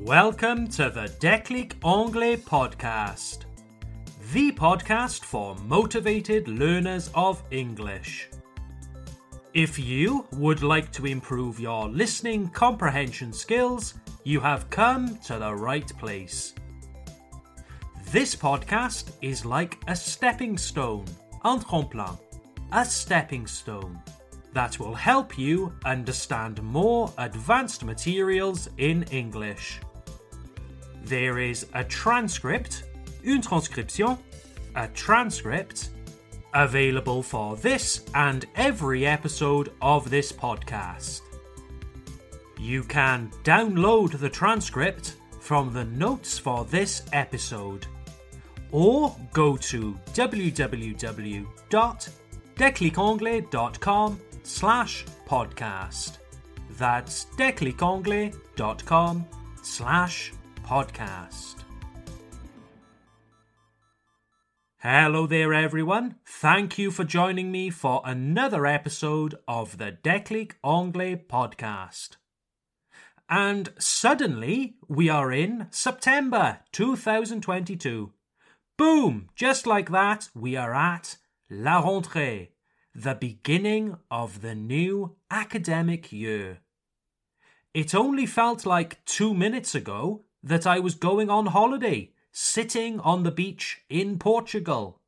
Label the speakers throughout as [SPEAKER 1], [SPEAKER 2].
[SPEAKER 1] Welcome to the Déclic Anglais podcast, the podcast for motivated learners of English. If you would like to improve your listening comprehension skills, you have come to the right place. This podcast is like a stepping stone, un tremplin, a stepping stone that will help you understand more advanced materials in English. There is a transcript, une transcription, a transcript, available for this and every episode of this podcast. You can download the transcript from the notes for this episode or go to www.declicanglais.com slash podcast. That's declicanglais.com slash podcast. Hello there, everyone. Thank you for joining me for another episode of the Déclic Anglais podcast. And suddenly, we are in September 2022. Boom! Just like that, we are at La Rentrée, the beginning of the new academic year. It only felt like two minutes ago that I was going on holiday, sitting on the beach in Portugal.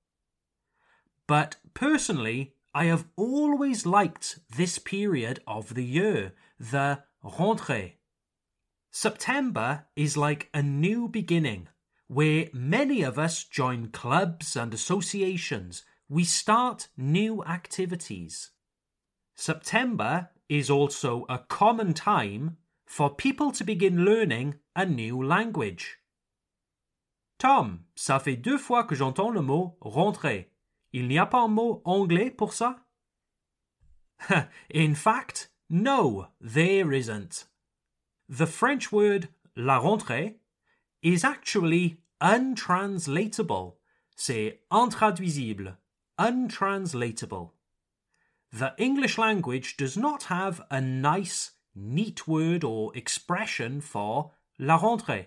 [SPEAKER 1] But personally, I have always liked this period of the year, the rentrée. September is like a new beginning, where many of us join clubs and associations we start new activities. September is also a common time for people to begin learning a new language. Tom, ça fait deux fois que j'entends le mot rentrée. Il n'y a pas un mot anglais pour ça? In fact, no, there isn't. The French word la rentrée is actually untranslatable. C'est intraduisible untranslatable. The English language does not have a nice, neat word or expression for la rentrée.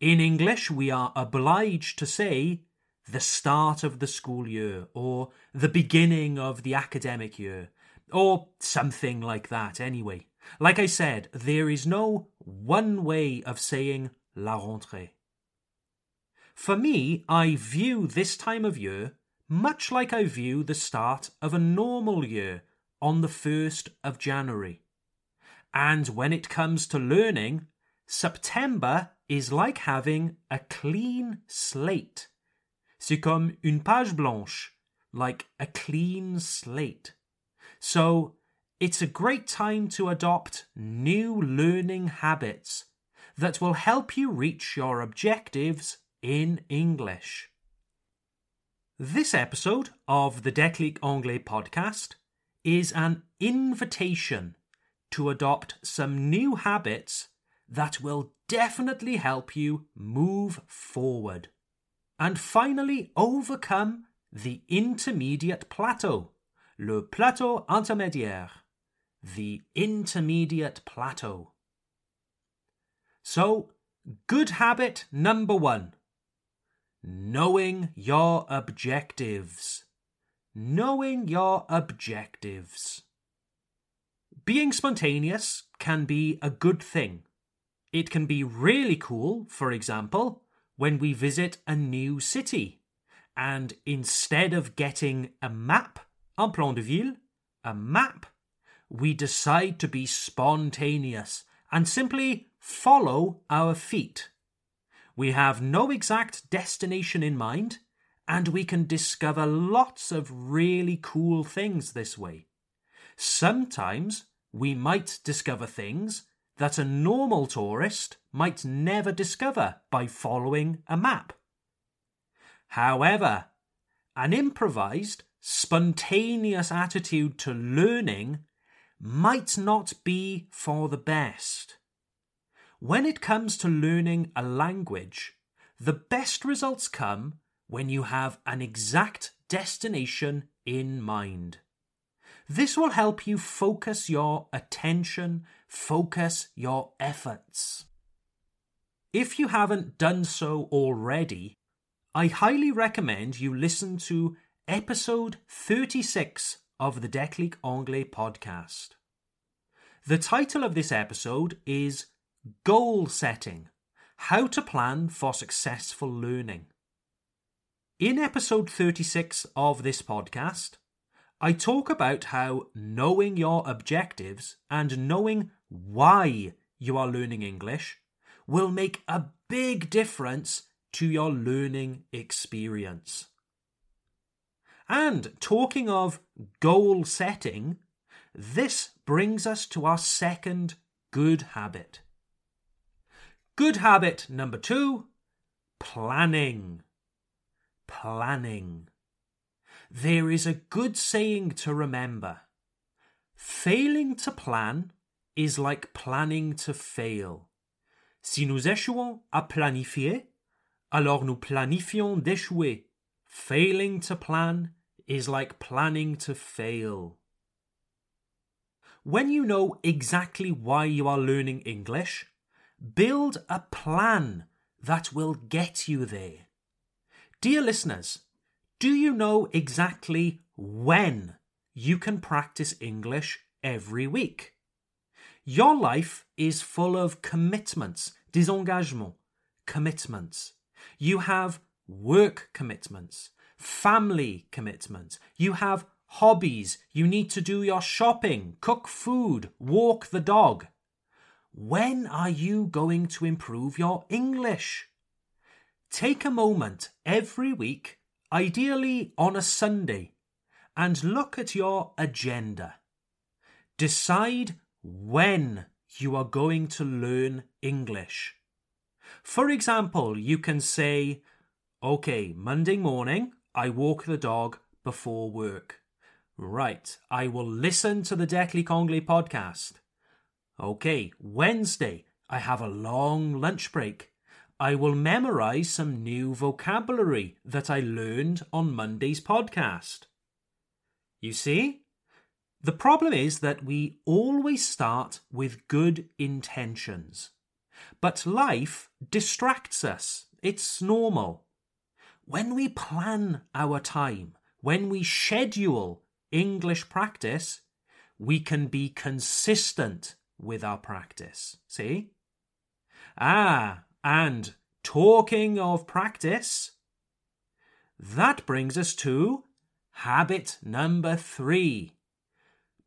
[SPEAKER 1] In English, we are obliged to say the start of the school year or the beginning of the academic year or something like that anyway. Like I said, there is no one way of saying la rentrée. For me, I view this time of year much like I view the start of a normal year on the 1st of January. And when it comes to learning, September is like having a clean slate. C'est comme une page blanche, like a clean slate. So, it's a great time to adopt new learning habits that will help you reach your objectives in English. This episode of the Déclic Anglais podcast is an invitation to adopt some new habits that will definitely help you move forward and finally overcome the intermediate plateau, le plateau intermédiaire, the intermediate plateau. So, good habit number one Knowing your objectives. Knowing your objectives. Being spontaneous can be a good thing. It can be really cool, for example, when we visit a new city. And instead of getting a map, un plan de ville, a map, we decide to be spontaneous and simply follow our feet. We have no exact destination in mind, and we can discover lots of really cool things this way. Sometimes we might discover things that a normal tourist might never discover by following a map. However, an improvised, spontaneous attitude to learning might not be for the best. When it comes to learning a language, the best results come when you have an exact destination in mind. This will help you focus your attention, focus your efforts. if you haven't done so already, I highly recommend you listen to episode 36 of the Déclic Anglais podcast. The title of this episode is Goal Setting How to Plan for Successful Learning. In episode 36 of this podcast, I talk about how knowing your objectives and knowing why you are learning English will make a big difference to your learning experience. And talking of goal setting, this brings us to our second good habit. Good habit number two planning. Planning. There is a good saying to remember. Failing to plan is like planning to fail. Si nous échouons à planifier, alors nous planifions d'échouer. Failing to plan is like planning to fail. When you know exactly why you are learning English, build a plan that will get you there. Dear listeners, do you know exactly when you can practice English every week? Your life is full of commitments, des engagements, commitments. You have work commitments, family commitments. You have hobbies. You need to do your shopping, cook food, walk the dog. When are you going to improve your English? Take a moment every week, ideally on a Sunday, and look at your agenda. Decide when you are going to learn English. For example, you can say, OK, Monday morning, I walk the dog before work. Right, I will listen to the Déclic Anglais podcast. OK, Wednesday, I have a long lunch break. I will memorize some new vocabulary that I learned on Monday's podcast. You see? The problem is that we always start with good intentions. But life distracts us. It's normal. When we plan our time, when we schedule English practice, we can be consistent with our practice. See? Ah, and talking of practice, that brings us to habit number three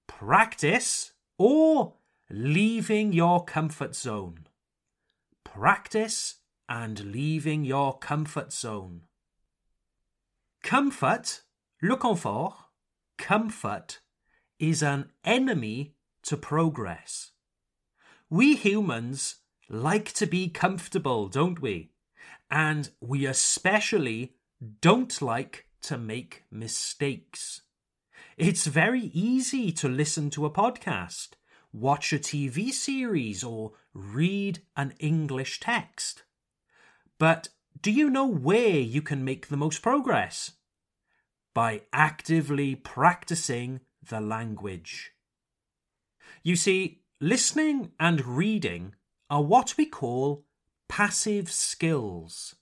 [SPEAKER 1] practice or leaving your comfort zone. Practice and leaving your comfort zone. Comfort, le confort, comfort is an enemy to progress. We humans like to be comfortable, don't we? And we especially don't like to make mistakes. It's very easy to listen to a podcast, watch a TV series, or read an English text. But do you know where you can make the most progress? By actively practicing the language. You see, listening and reading are what we call passive skills.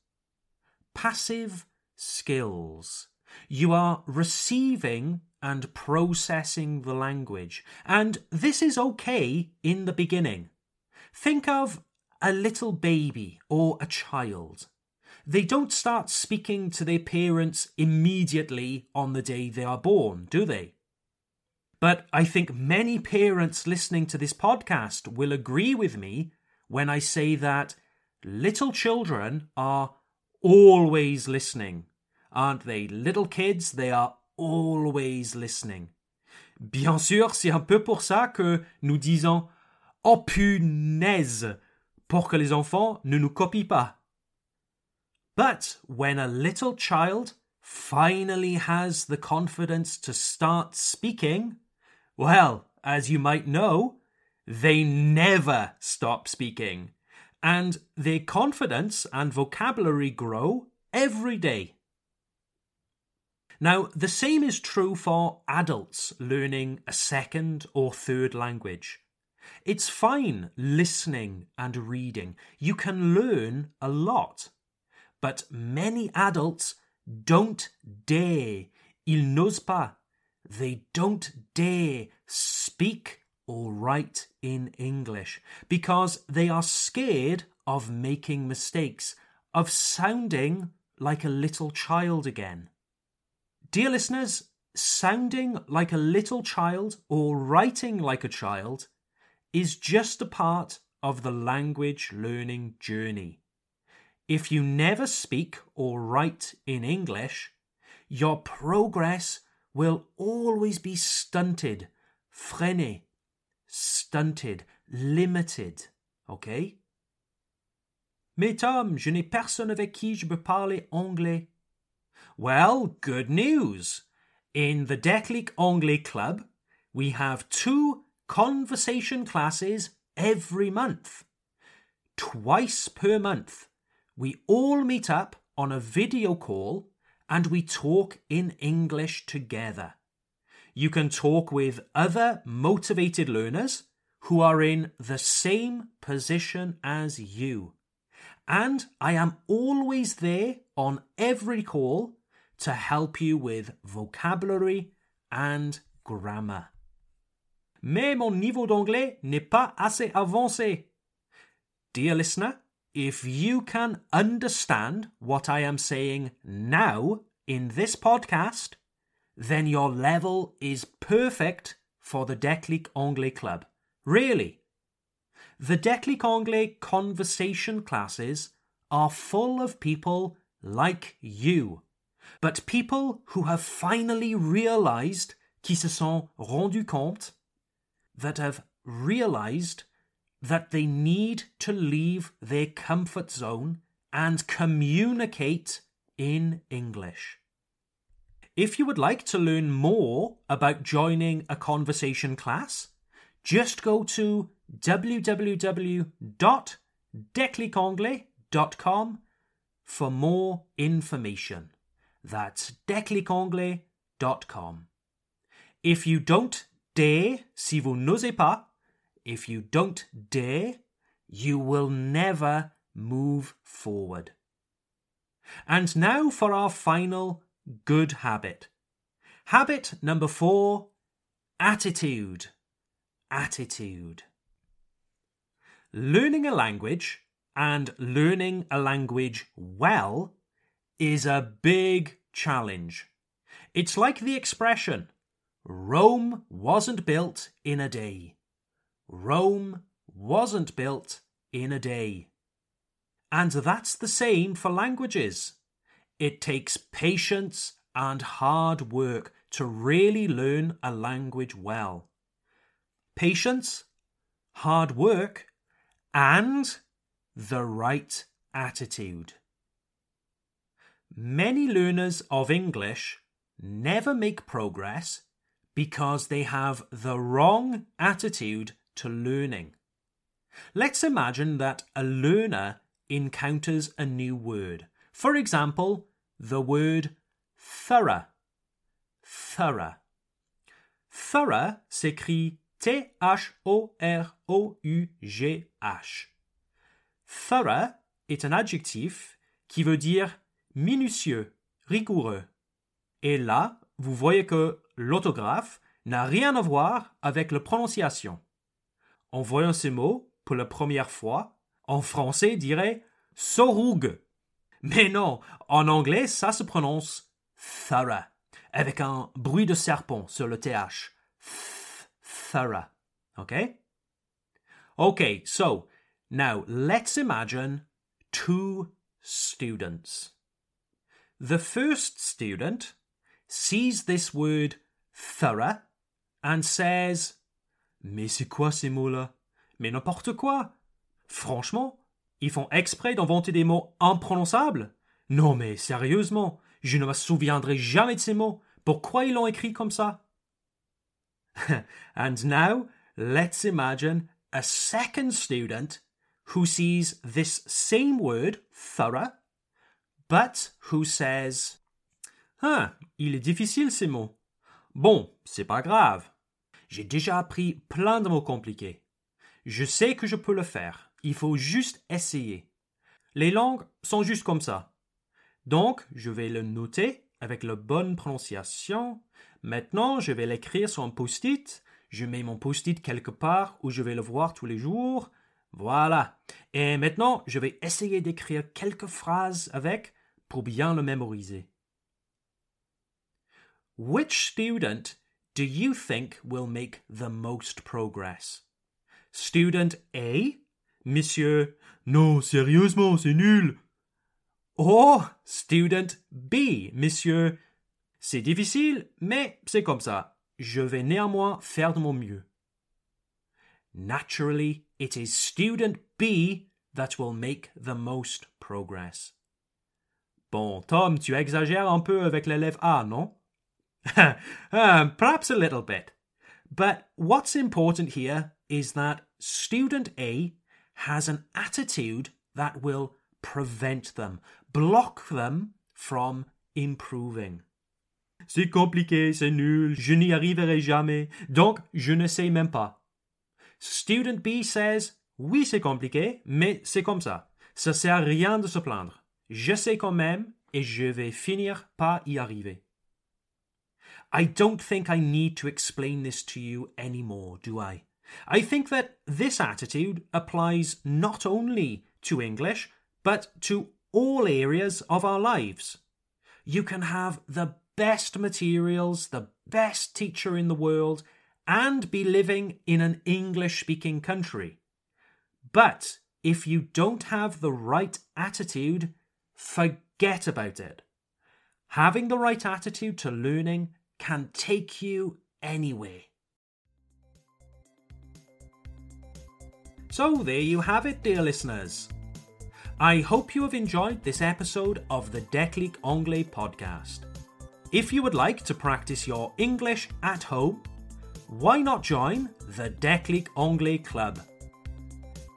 [SPEAKER 1] Passive skills. You are receiving and processing the language. And this is okay in the beginning. Think of a little baby or a child. They don't start speaking to their parents immediately on the day they are born, do they? But I think many parents listening to this podcast will agree with me when I say that little children are always listening. Aren't they? Little kids, they are always listening. Bien sûr, c'est un peu pour ça que nous disons Oh punaise pour que les enfants ne nous copient pas. But when a little child finally has the confidence to start speaking, well, as you might know, they never stop speaking. And their confidence and vocabulary grow every day. Now, the same is true for adults learning a second or third language. It's fine listening and reading. You can learn a lot. But many adults don't dare. Ils n'osent pas. They don't dare speak or write in English because they are scared of making mistakes, of sounding like a little child again. Dear listeners, sounding like a little child or writing like a child is just a part of the language learning journey. If you never speak or write in English, your progress will always be stunted, freiné, stunted, limited. OK? Mais Tom, je n'ai personne avec qui je peux parler anglais. Well, good news. In the Declic Anglais Club, we have two conversation classes every month. Twice per month, we all meet up on a video call and we talk in English together. You can talk with other motivated learners who are in the same position as you. And I am always there on every call to help you with vocabulary and grammar. Mais mon niveau d'anglais n'est pas assez avancé. Dear listener, if you can understand what I am saying now in this podcast, then your level is perfect for the Declic Anglais Club. Really. The Declic Anglais conversation classes are full of people like you, but people who have finally realized, qui se sont rendus compte, that have realized that they need to leave their comfort zone and communicate in English. If you would like to learn more about joining a conversation class, just go to www.declicanglais.com for more information. That's declicanglais.com. If you don't dare, si vous n'osez pas, if you don't dare, you will never move forward. And now for our final good habit. Habit number four attitude. Attitude. Learning a language and learning a language well is a big challenge. It's like the expression Rome wasn't built in a day. Rome wasn't built in a day. And that's the same for languages. It takes patience and hard work to really learn a language well. Patience, hard work, and the right attitude. Many learners of English never make progress because they have the wrong attitude to learning. Let's imagine that a learner encounters a new word. For example, the word thorough. Thorough. Thorough s'écrit T-H-O-R-O-U-G-H. Thorough est un adjectif qui veut dire minutieux, rigoureux. Et là, vous voyez que l'autographe n'a rien à voir avec la prononciation. En voyant ce mot pour la première fois, en français dirait sorougue. Mais non, en anglais, ça se prononce thorough, avec un bruit de serpent sur le TH. Thorough. Okay? Okay, so now let's imagine two students. The first student sees this word thorough and says, Mais c'est quoi ces mots-là? Mais n'importe quoi! Franchement, ils font exprès d'inventer des mots imprononçables? Non, mais sérieusement, je ne me souviendrai jamais de ces mots. Pourquoi ils l'ont écrit comme ça? and now, let's imagine a second student who sees this same word, thorough, but who says, Ah, il est difficile ces mots. Bon, c'est pas grave. J'ai déjà appris plein de mots compliqués. Je sais que je peux le faire. Il faut juste essayer. Les langues sont juste comme ça. Donc, je vais le noter avec la bonne prononciation. Maintenant, je vais l'écrire sur un post-it. Je mets mon post-it quelque part où je vais le voir tous les jours. Voilà. Et maintenant, je vais essayer d'écrire quelques phrases avec pour bien le mémoriser. Which student do you think will make the most progress? Student A? Monsieur, non, sérieusement, c'est nul. Or, student B, monsieur, c'est difficile, mais c'est comme ça. Je vais néanmoins faire de mon mieux. Naturally, it is student B that will make the most progress. Bon, Tom, tu exagères un peu avec l'élève A, non? um, perhaps a little bit. But what's important here is that student A has an attitude that will prevent them, block them from improving. C'est compliqué, c'est nul, je n'y arriverai jamais, donc je ne sais même pas. Student B says, oui, c'est compliqué, mais c'est comme ça. Ça sert à rien de se plaindre. Je sais quand même et je vais finir par y arriver. I don't think I need to explain this to you anymore, do I? I think that this attitude applies not only to English, but to all areas of our lives. You can have the best materials, the best teacher in the world, and be living in an English speaking country. But if you don't have the right attitude, forget about it. Having the right attitude to learning can take you anywhere. So, there you have it, dear listeners. I hope you have enjoyed this episode of the Declic Anglais podcast. If you would like to practice your English at home, why not join the Declic Anglais Club?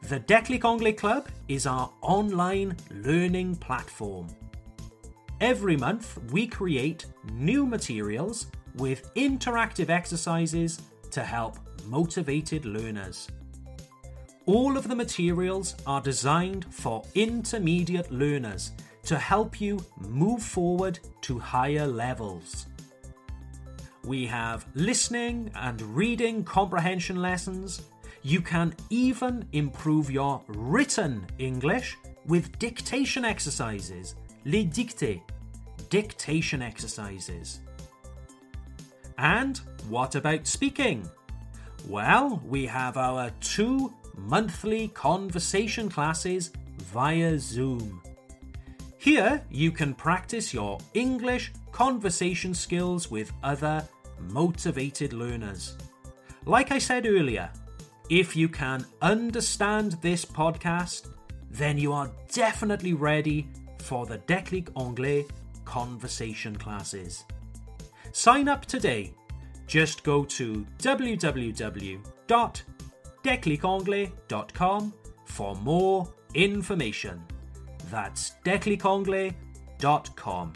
[SPEAKER 1] The Declic Anglais Club is our online learning platform. Every month, we create new materials with interactive exercises to help motivated learners. All of the materials are designed for intermediate learners to help you move forward to higher levels. We have listening and reading comprehension lessons. You can even improve your written English with dictation exercises, les dictées, dictation exercises. And what about speaking? Well, we have our two monthly conversation classes via Zoom. Here, you can practice your English conversation skills with other motivated learners. Like I said earlier, if you can understand this podcast, then you are definitely ready for the Declic Anglais conversation classes. Sign up today. Just go to www declicanglais.com for more information. That's declicanglais.com.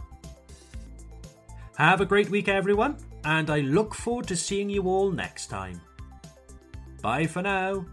[SPEAKER 1] Have a great week, everyone, and I look forward to seeing you all next time. Bye for now.